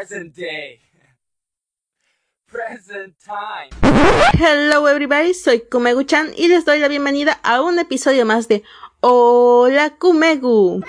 Present day. Present time. Hello everybody, soy Kumegu-chan y les doy la bienvenida a un episodio más de Hola Kumegu.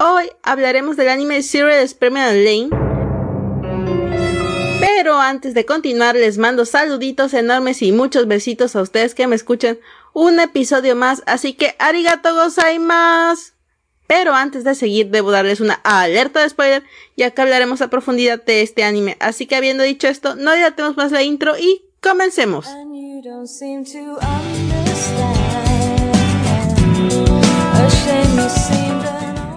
Hoy hablaremos del anime Zero Experiment Lane. Pero antes de continuar les mando saluditos enormes y muchos besitos a ustedes que me escuchan un episodio más, así que arigato gozaimasu. Pero antes de seguir, debo darles una alerta de spoiler, ya que hablaremos a profundidad de este anime. Así que habiendo dicho esto, no dilatemos más la intro y comencemos.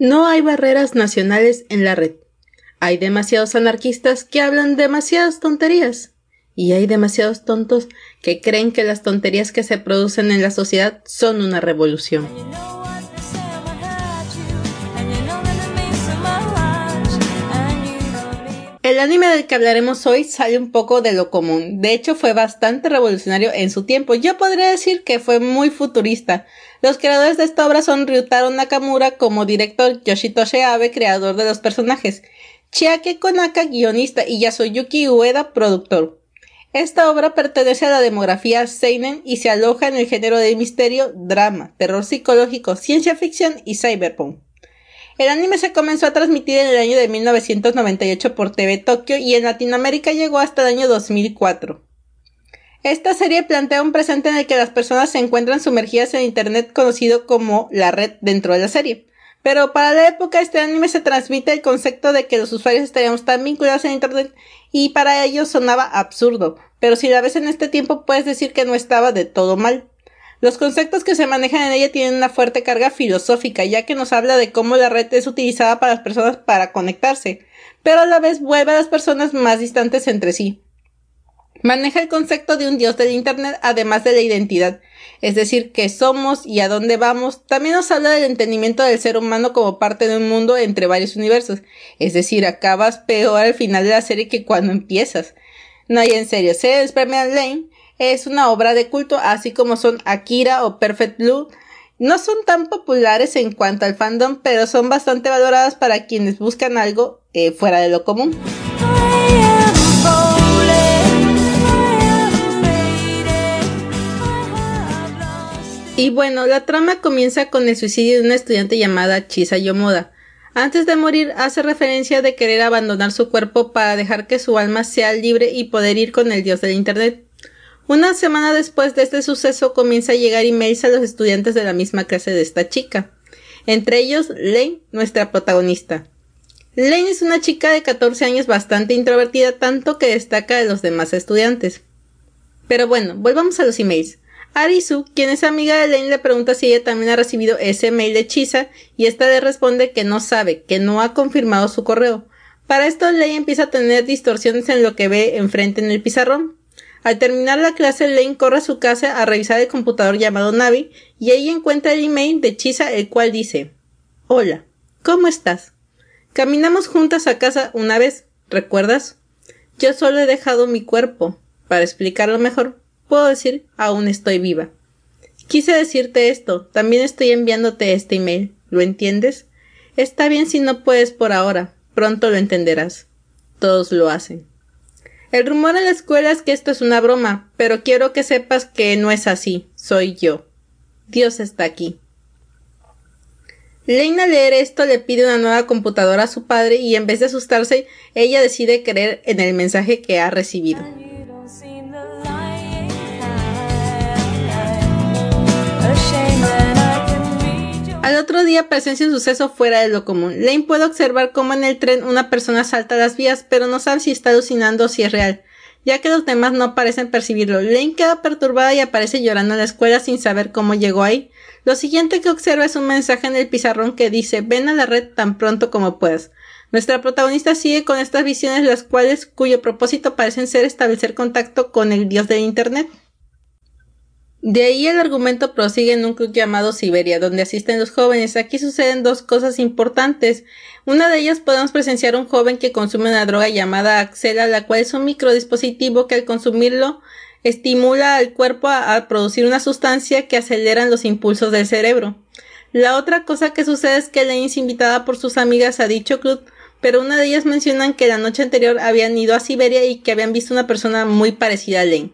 No hay barreras nacionales en la red. Hay demasiados anarquistas que hablan demasiadas tonterías. Y hay demasiados tontos que creen que las tonterías que se producen en la sociedad son una revolución. El anime del que hablaremos hoy sale un poco de lo común. De hecho, fue bastante revolucionario en su tiempo. Yo podría decir que fue muy futurista. Los creadores de esta obra son Ryutaro Nakamura como director, Yoshitoshi Abe, creador de los personajes, Chiake Konaka, guionista, y Yasuyuki Ueda, productor. Esta obra pertenece a la demografía Seinen y se aloja en el género de misterio, drama, terror psicológico, ciencia ficción y cyberpunk. El anime se comenzó a transmitir en el año de 1998 por TV Tokyo y en Latinoamérica llegó hasta el año 2004. Esta serie plantea un presente en el que las personas se encuentran sumergidas en Internet conocido como la red dentro de la serie. Pero para la época este anime se transmite el concepto de que los usuarios estaríamos tan vinculados en Internet y para ellos sonaba absurdo, pero si la ves en este tiempo puedes decir que no estaba de todo mal. Los conceptos que se manejan en ella tienen una fuerte carga filosófica, ya que nos habla de cómo la red es utilizada para las personas para conectarse, pero a la vez vuelve a las personas más distantes entre sí. Maneja el concepto de un dios del Internet, además de la identidad, es decir, que somos y a dónde vamos. También nos habla del entendimiento del ser humano como parte de un mundo entre varios universos, es decir, acabas peor al final de la serie que cuando empiezas. No hay en serio, se Superman Lane es una obra de culto, así como son Akira o Perfect Blue. No son tan populares en cuanto al fandom, pero son bastante valoradas para quienes buscan algo eh, fuera de lo común. Y bueno, la trama comienza con el suicidio de una estudiante llamada Chisa Yomoda. Antes de morir hace referencia de querer abandonar su cuerpo para dejar que su alma sea libre y poder ir con el dios del Internet. Una semana después de este suceso comienza a llegar emails a los estudiantes de la misma clase de esta chica. Entre ellos, Lane, nuestra protagonista. Lane es una chica de 14 años bastante introvertida, tanto que destaca de los demás estudiantes. Pero bueno, volvamos a los emails. Arisu, quien es amiga de Lane, le pregunta si ella también ha recibido ese mail de Chisa y esta le responde que no sabe, que no ha confirmado su correo. Para esto, Lane empieza a tener distorsiones en lo que ve enfrente en el pizarrón. Al terminar la clase, Lane corre a su casa a revisar el computador llamado Navi y ahí encuentra el email de Chisa el cual dice Hola, ¿cómo estás? Caminamos juntas a casa una vez, ¿recuerdas? Yo solo he dejado mi cuerpo. Para explicarlo mejor, puedo decir aún estoy viva. Quise decirte esto, también estoy enviándote este email. ¿Lo entiendes? Está bien si no puedes por ahora, pronto lo entenderás. Todos lo hacen. El rumor en la escuela es que esto es una broma, pero quiero que sepas que no es así, soy yo. Dios está aquí. Lane al leer esto le pide una nueva computadora a su padre y en vez de asustarse, ella decide creer en el mensaje que ha recibido. Al otro día presencia un suceso fuera de lo común. Lane puede observar cómo en el tren una persona salta las vías, pero no sabe si está alucinando o si es real, ya que los demás no parecen percibirlo. Lane queda perturbada y aparece llorando en la escuela sin saber cómo llegó ahí. Lo siguiente que observa es un mensaje en el pizarrón que dice ven a la red tan pronto como puedas. Nuestra protagonista sigue con estas visiones las cuales cuyo propósito parecen ser establecer contacto con el dios del internet. De ahí el argumento prosigue en un club llamado Siberia, donde asisten los jóvenes. Aquí suceden dos cosas importantes. Una de ellas podemos presenciar un joven que consume una droga llamada Axela, la cual es un microdispositivo que al consumirlo estimula al cuerpo a, a producir una sustancia que aceleran los impulsos del cerebro. La otra cosa que sucede es que Lane es invitada por sus amigas a dicho club pero una de ellas mencionan que la noche anterior habían ido a Siberia y que habían visto una persona muy parecida a Lane.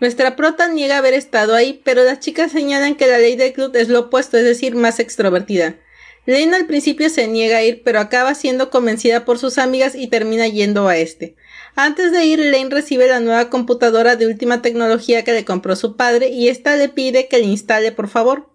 Nuestra prota niega haber estado ahí, pero las chicas señalan que la ley del club es lo opuesto, es decir, más extrovertida. Lane al principio se niega a ir, pero acaba siendo convencida por sus amigas y termina yendo a este. Antes de ir, Lane recibe la nueva computadora de última tecnología que le compró su padre y ésta le pide que le instale por favor.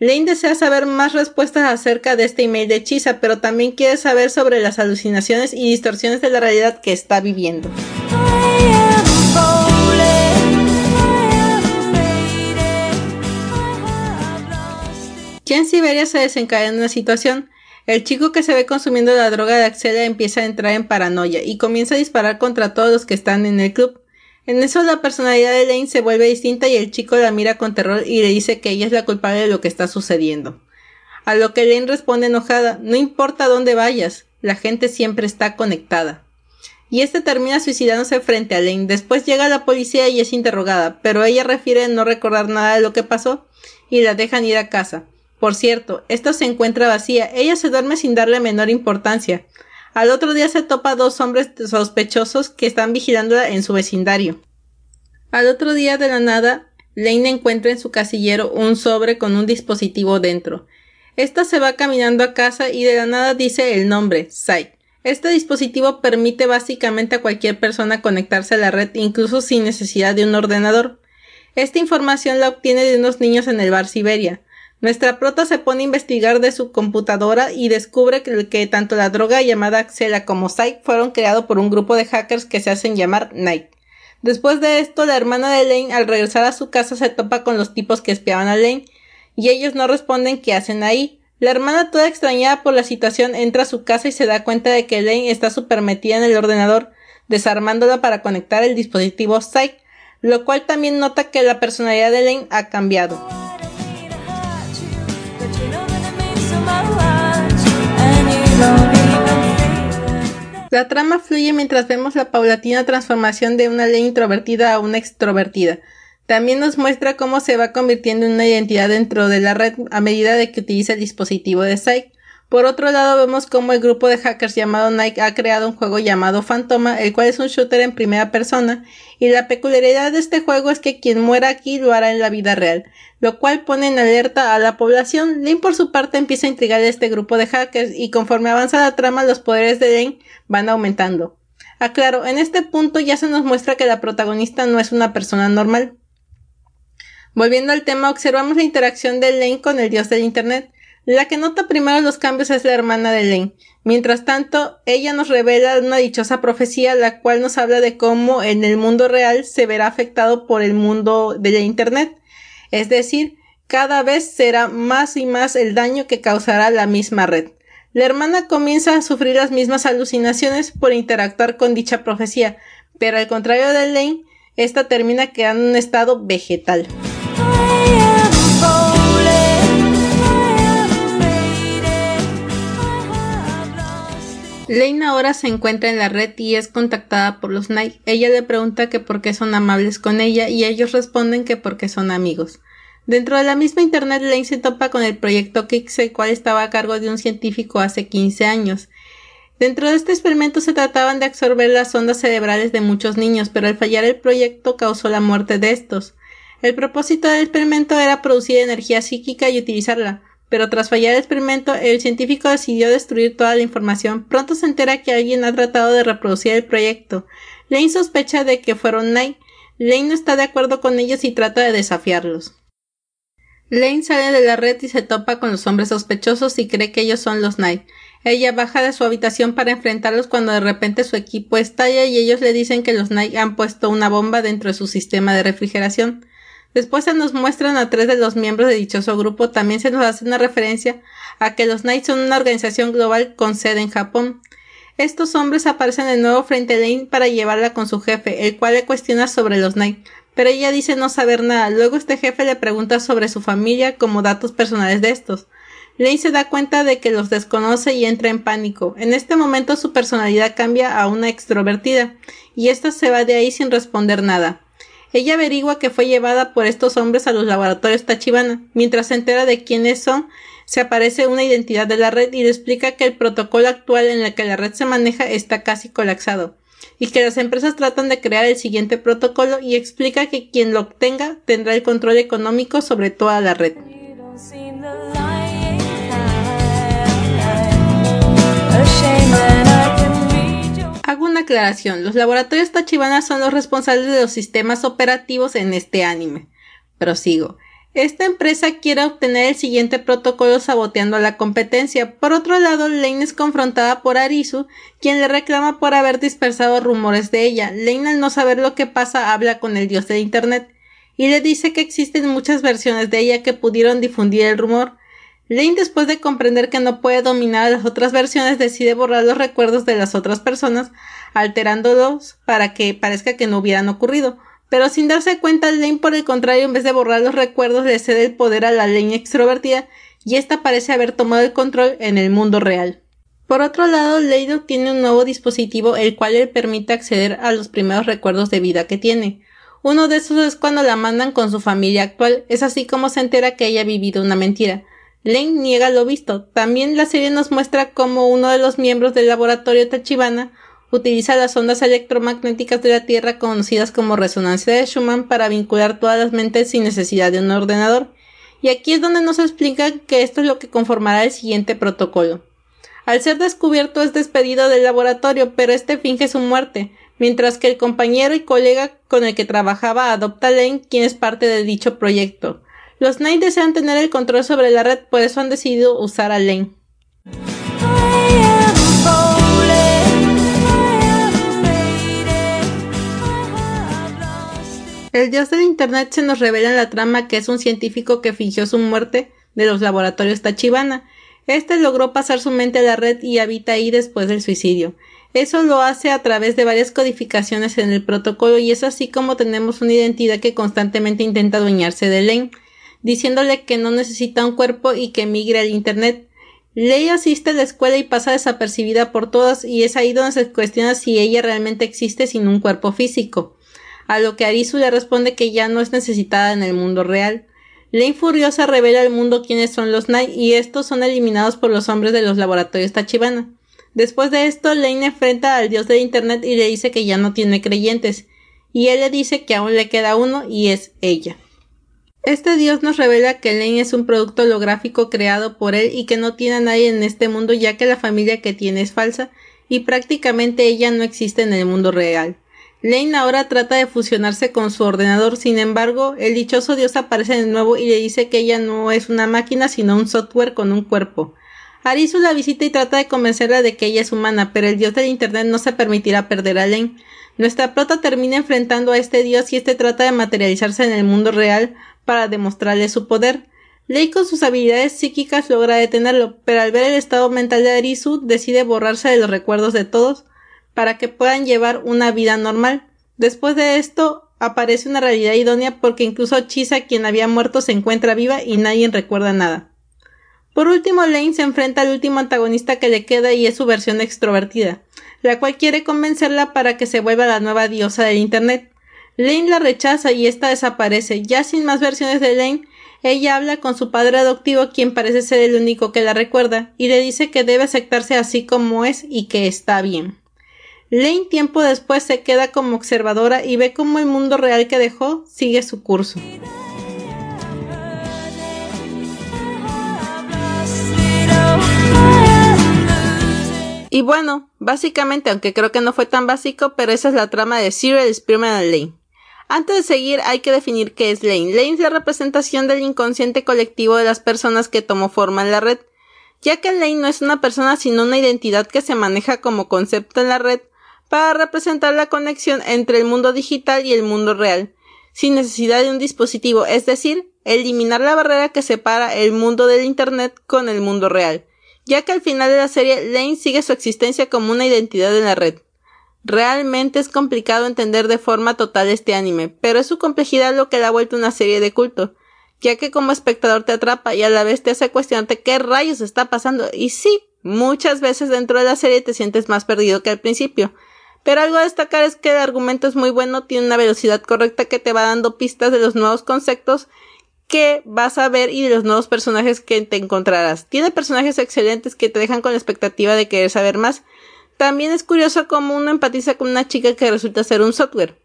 Lane desea saber más respuestas acerca de este email de hechiza, pero también quiere saber sobre las alucinaciones y distorsiones de la realidad que está viviendo. Ya en Siberia se desencadena una situación. El chico que se ve consumiendo la droga de Axelia empieza a entrar en paranoia y comienza a disparar contra todos los que están en el club. En eso la personalidad de Lane se vuelve distinta y el chico la mira con terror y le dice que ella es la culpable de lo que está sucediendo. A lo que Lane responde enojada, no importa dónde vayas, la gente siempre está conectada. Y este termina suicidándose frente a Lane. Después llega la policía y es interrogada, pero ella refiere no recordar nada de lo que pasó y la dejan ir a casa. Por cierto, esta se encuentra vacía. Ella se duerme sin darle menor importancia. Al otro día se topa dos hombres sospechosos que están vigilándola en su vecindario. Al otro día de la nada, Lane encuentra en su casillero un sobre con un dispositivo dentro. Esta se va caminando a casa y de la nada dice el nombre, Sai. Este dispositivo permite básicamente a cualquier persona conectarse a la red incluso sin necesidad de un ordenador. Esta información la obtiene de unos niños en el bar Siberia. Nuestra prota se pone a investigar de su computadora y descubre que, tanto la droga llamada Axela como Psyche fueron creados por un grupo de hackers que se hacen llamar Night. Después de esto, la hermana de Lane al regresar a su casa se topa con los tipos que espiaban a Lane y ellos no responden qué hacen ahí. La hermana toda extrañada por la situación entra a su casa y se da cuenta de que Lane está super metida en el ordenador, desarmándola para conectar el dispositivo Psyche, lo cual también nota que la personalidad de Lane ha cambiado. La trama fluye mientras vemos la paulatina transformación de una ley introvertida a una extrovertida. También nos muestra cómo se va convirtiendo en una identidad dentro de la red a medida de que utiliza el dispositivo de Psyche. Por otro lado, vemos cómo el grupo de hackers llamado Nike ha creado un juego llamado Fantoma, el cual es un shooter en primera persona, y la peculiaridad de este juego es que quien muera aquí lo hará en la vida real, lo cual pone en alerta a la población. Lane por su parte empieza a intrigar a este grupo de hackers y conforme avanza la trama los poderes de Lane van aumentando. Aclaro, en este punto ya se nos muestra que la protagonista no es una persona normal. Volviendo al tema, observamos la interacción de Lane con el dios del Internet. La que nota primero los cambios es la hermana de Lane. Mientras tanto, ella nos revela una dichosa profecía, la cual nos habla de cómo en el mundo real se verá afectado por el mundo de Internet. Es decir, cada vez será más y más el daño que causará la misma red. La hermana comienza a sufrir las mismas alucinaciones por interactuar con dicha profecía, pero al contrario de Lane, esta termina quedando en un estado vegetal. Lane ahora se encuentra en la red y es contactada por los Knight. Ella le pregunta que por qué son amables con ella y ellos responden que porque son amigos. Dentro de la misma internet Lane se topa con el proyecto Kix, el cual estaba a cargo de un científico hace 15 años. Dentro de este experimento se trataban de absorber las ondas cerebrales de muchos niños, pero al fallar el proyecto causó la muerte de estos. El propósito del experimento era producir energía psíquica y utilizarla, pero tras fallar el experimento, el científico decidió destruir toda la información. Pronto se entera que alguien ha tratado de reproducir el proyecto. Lane sospecha de que fueron Knight. Lane no está de acuerdo con ellos y trata de desafiarlos. Lane sale de la red y se topa con los hombres sospechosos y cree que ellos son los Knight. Ella baja de su habitación para enfrentarlos cuando de repente su equipo estalla y ellos le dicen que los Knight han puesto una bomba dentro de su sistema de refrigeración. Después se nos muestran a tres de los miembros de dichoso grupo. También se nos hace una referencia a que los Knights son una organización global con sede en Japón. Estos hombres aparecen de nuevo frente a Lane para llevarla con su jefe, el cual le cuestiona sobre los Knights, pero ella dice no saber nada. Luego este jefe le pregunta sobre su familia como datos personales de estos. Lane se da cuenta de que los desconoce y entra en pánico. En este momento su personalidad cambia a una extrovertida, y ésta se va de ahí sin responder nada. Ella averigua que fue llevada por estos hombres a los laboratorios Tachibana. Mientras se entera de quiénes son, se aparece una identidad de la red y le explica que el protocolo actual en el que la red se maneja está casi colapsado y que las empresas tratan de crear el siguiente protocolo y explica que quien lo obtenga tendrá el control económico sobre toda la red. Aclaración, los laboratorios Tachibana son los responsables de los sistemas operativos en este anime. Prosigo. Esta empresa quiere obtener el siguiente protocolo saboteando la competencia. Por otro lado, Lane es confrontada por Arisu, quien le reclama por haber dispersado rumores de ella. Lane al no saber lo que pasa habla con el dios de Internet y le dice que existen muchas versiones de ella que pudieron difundir el rumor. Lane después de comprender que no puede dominar las otras versiones decide borrar los recuerdos de las otras personas, alterándolos para que parezca que no hubieran ocurrido. Pero sin darse cuenta, Lane, por el contrario, en vez de borrar los recuerdos, le cede el poder a la Lane extrovertida y ésta parece haber tomado el control en el mundo real. Por otro lado, Leido tiene un nuevo dispositivo el cual le permite acceder a los primeros recuerdos de vida que tiene. Uno de esos es cuando la mandan con su familia actual, es así como se entera que ella ha vivido una mentira. Lane niega lo visto. También la serie nos muestra cómo uno de los miembros del laboratorio Tachibana utiliza las ondas electromagnéticas de la Tierra conocidas como resonancia de Schumann para vincular todas las mentes sin necesidad de un ordenador. Y aquí es donde nos explica que esto es lo que conformará el siguiente protocolo. Al ser descubierto es despedido del laboratorio, pero este finge su muerte, mientras que el compañero y colega con el que trabajaba adopta a Lane, quien es parte de dicho proyecto. Los Knights desean tener el control sobre la red, por eso han decidido usar a Lane. El dios del Internet se nos revela en la trama que es un científico que fingió su muerte de los laboratorios Tachibana. Este logró pasar su mente a la red y habita ahí después del suicidio. Eso lo hace a través de varias codificaciones en el protocolo y es así como tenemos una identidad que constantemente intenta adueñarse de Lane, diciéndole que no necesita un cuerpo y que migre al Internet. Ley asiste a la escuela y pasa desapercibida por todas y es ahí donde se cuestiona si ella realmente existe sin un cuerpo físico a lo que Arisu le responde que ya no es necesitada en el mundo real. Lane furiosa revela al mundo quiénes son los Knight y estos son eliminados por los hombres de los laboratorios Tachibana. Después de esto, Lane enfrenta al dios de Internet y le dice que ya no tiene creyentes, y él le dice que aún le queda uno y es ella. Este dios nos revela que Lane es un producto holográfico creado por él y que no tiene a nadie en este mundo ya que la familia que tiene es falsa y prácticamente ella no existe en el mundo real. Lane ahora trata de fusionarse con su ordenador, sin embargo, el dichoso dios aparece de nuevo y le dice que ella no es una máquina sino un software con un cuerpo. Arisu la visita y trata de convencerla de que ella es humana, pero el dios del internet no se permitirá perder a Lane. Nuestra prota termina enfrentando a este dios y este trata de materializarse en el mundo real para demostrarle su poder. Lei con sus habilidades psíquicas logra detenerlo, pero al ver el estado mental de Arisu decide borrarse de los recuerdos de todos, para que puedan llevar una vida normal. Después de esto aparece una realidad idónea porque incluso Chisa, quien había muerto, se encuentra viva y nadie recuerda nada. Por último, Lane se enfrenta al último antagonista que le queda y es su versión extrovertida, la cual quiere convencerla para que se vuelva la nueva diosa del Internet. Lane la rechaza y ésta desaparece. Ya sin más versiones de Lane, ella habla con su padre adoptivo, quien parece ser el único que la recuerda, y le dice que debe aceptarse así como es y que está bien. Lane tiempo después se queda como observadora y ve cómo el mundo real que dejó sigue su curso. Y bueno, básicamente, aunque creo que no fue tan básico, pero esa es la trama de Spearman and Lane. Antes de seguir, hay que definir qué es Lane. Lane es la representación del inconsciente colectivo de las personas que tomó forma en la red, ya que Lane no es una persona sino una identidad que se maneja como concepto en la red para representar la conexión entre el mundo digital y el mundo real, sin necesidad de un dispositivo, es decir, eliminar la barrera que separa el mundo del Internet con el mundo real, ya que al final de la serie Lane sigue su existencia como una identidad en la red. Realmente es complicado entender de forma total este anime, pero es su complejidad lo que le ha vuelto una serie de culto, ya que como espectador te atrapa y a la vez te hace cuestionarte qué rayos está pasando. Y sí, muchas veces dentro de la serie te sientes más perdido que al principio, pero algo a destacar es que el argumento es muy bueno, tiene una velocidad correcta que te va dando pistas de los nuevos conceptos que vas a ver y de los nuevos personajes que te encontrarás. Tiene personajes excelentes que te dejan con la expectativa de querer saber más. También es curioso cómo uno empatiza con una chica que resulta ser un software.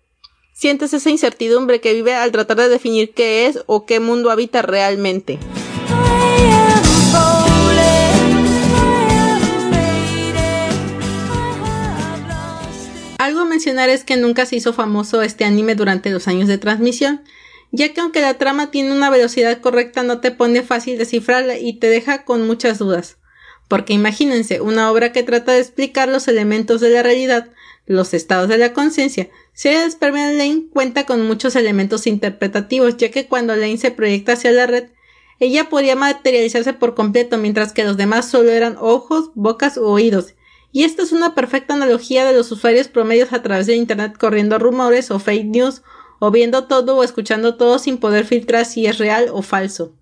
Sientes esa incertidumbre que vive al tratar de definir qué es o qué mundo habita realmente. Algo a mencionar es que nunca se hizo famoso este anime durante los años de transmisión, ya que aunque la trama tiene una velocidad correcta no te pone fácil descifrarla y te deja con muchas dudas. Porque imagínense, una obra que trata de explicar los elementos de la realidad, los estados de la conciencia, Serie de Lane cuenta con muchos elementos interpretativos, ya que cuando Lane se proyecta hacia la red, ella podía materializarse por completo, mientras que los demás solo eran ojos, bocas u oídos, y esta es una perfecta analogía de los usuarios promedios a través de Internet corriendo rumores o fake news, o viendo todo o escuchando todo sin poder filtrar si es real o falso.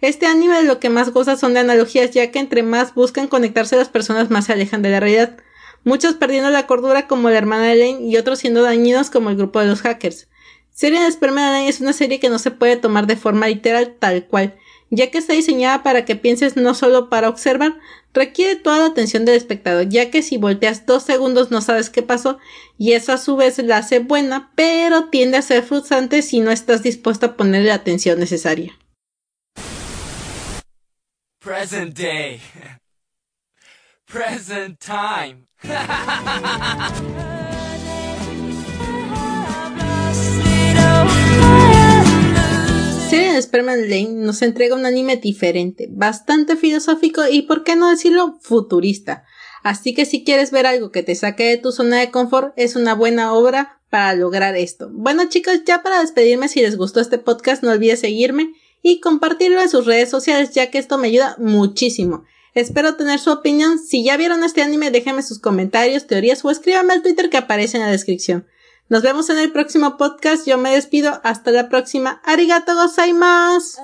Este anime lo que más goza son de analogías, ya que entre más buscan conectarse las personas más se alejan de la realidad, muchos perdiendo la cordura como la hermana de Lane y otros siendo dañinos como el grupo de los hackers. Serie de Sperma Lane es una serie que no se puede tomar de forma literal tal cual, ya que está diseñada para que pienses no solo para observar, requiere toda la atención del espectador, ya que si volteas dos segundos no sabes qué pasó, y eso a su vez la hace buena, pero tiende a ser frustrante si no estás dispuesto a ponerle la atención necesaria. Present day. Present time. Serie Sperman Lane nos entrega un anime diferente, bastante filosófico y, por qué no decirlo, futurista. Así que si quieres ver algo que te saque de tu zona de confort, es una buena obra para lograr esto. Bueno chicos, ya para despedirme, si les gustó este podcast, no olvides seguirme y compartirlo en sus redes sociales, ya que esto me ayuda muchísimo. Espero tener su opinión. Si ya vieron este anime, déjenme sus comentarios, teorías o escríbanme al Twitter que aparece en la descripción. Nos vemos en el próximo podcast. Yo me despido. Hasta la próxima. Arigato gozaimasu.